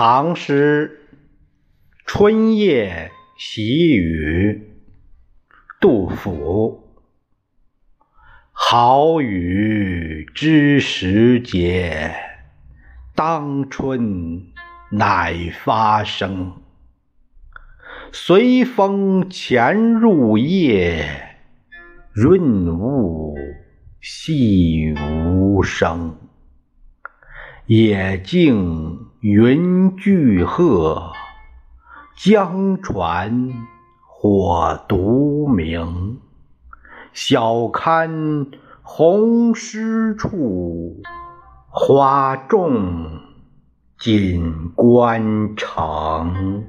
唐诗《春夜喜雨》杜甫。好雨知时节，当春乃发生。随风潜入夜，润物细无声。野径云聚鹤，江船火独明。晓看红湿处，花重锦官城。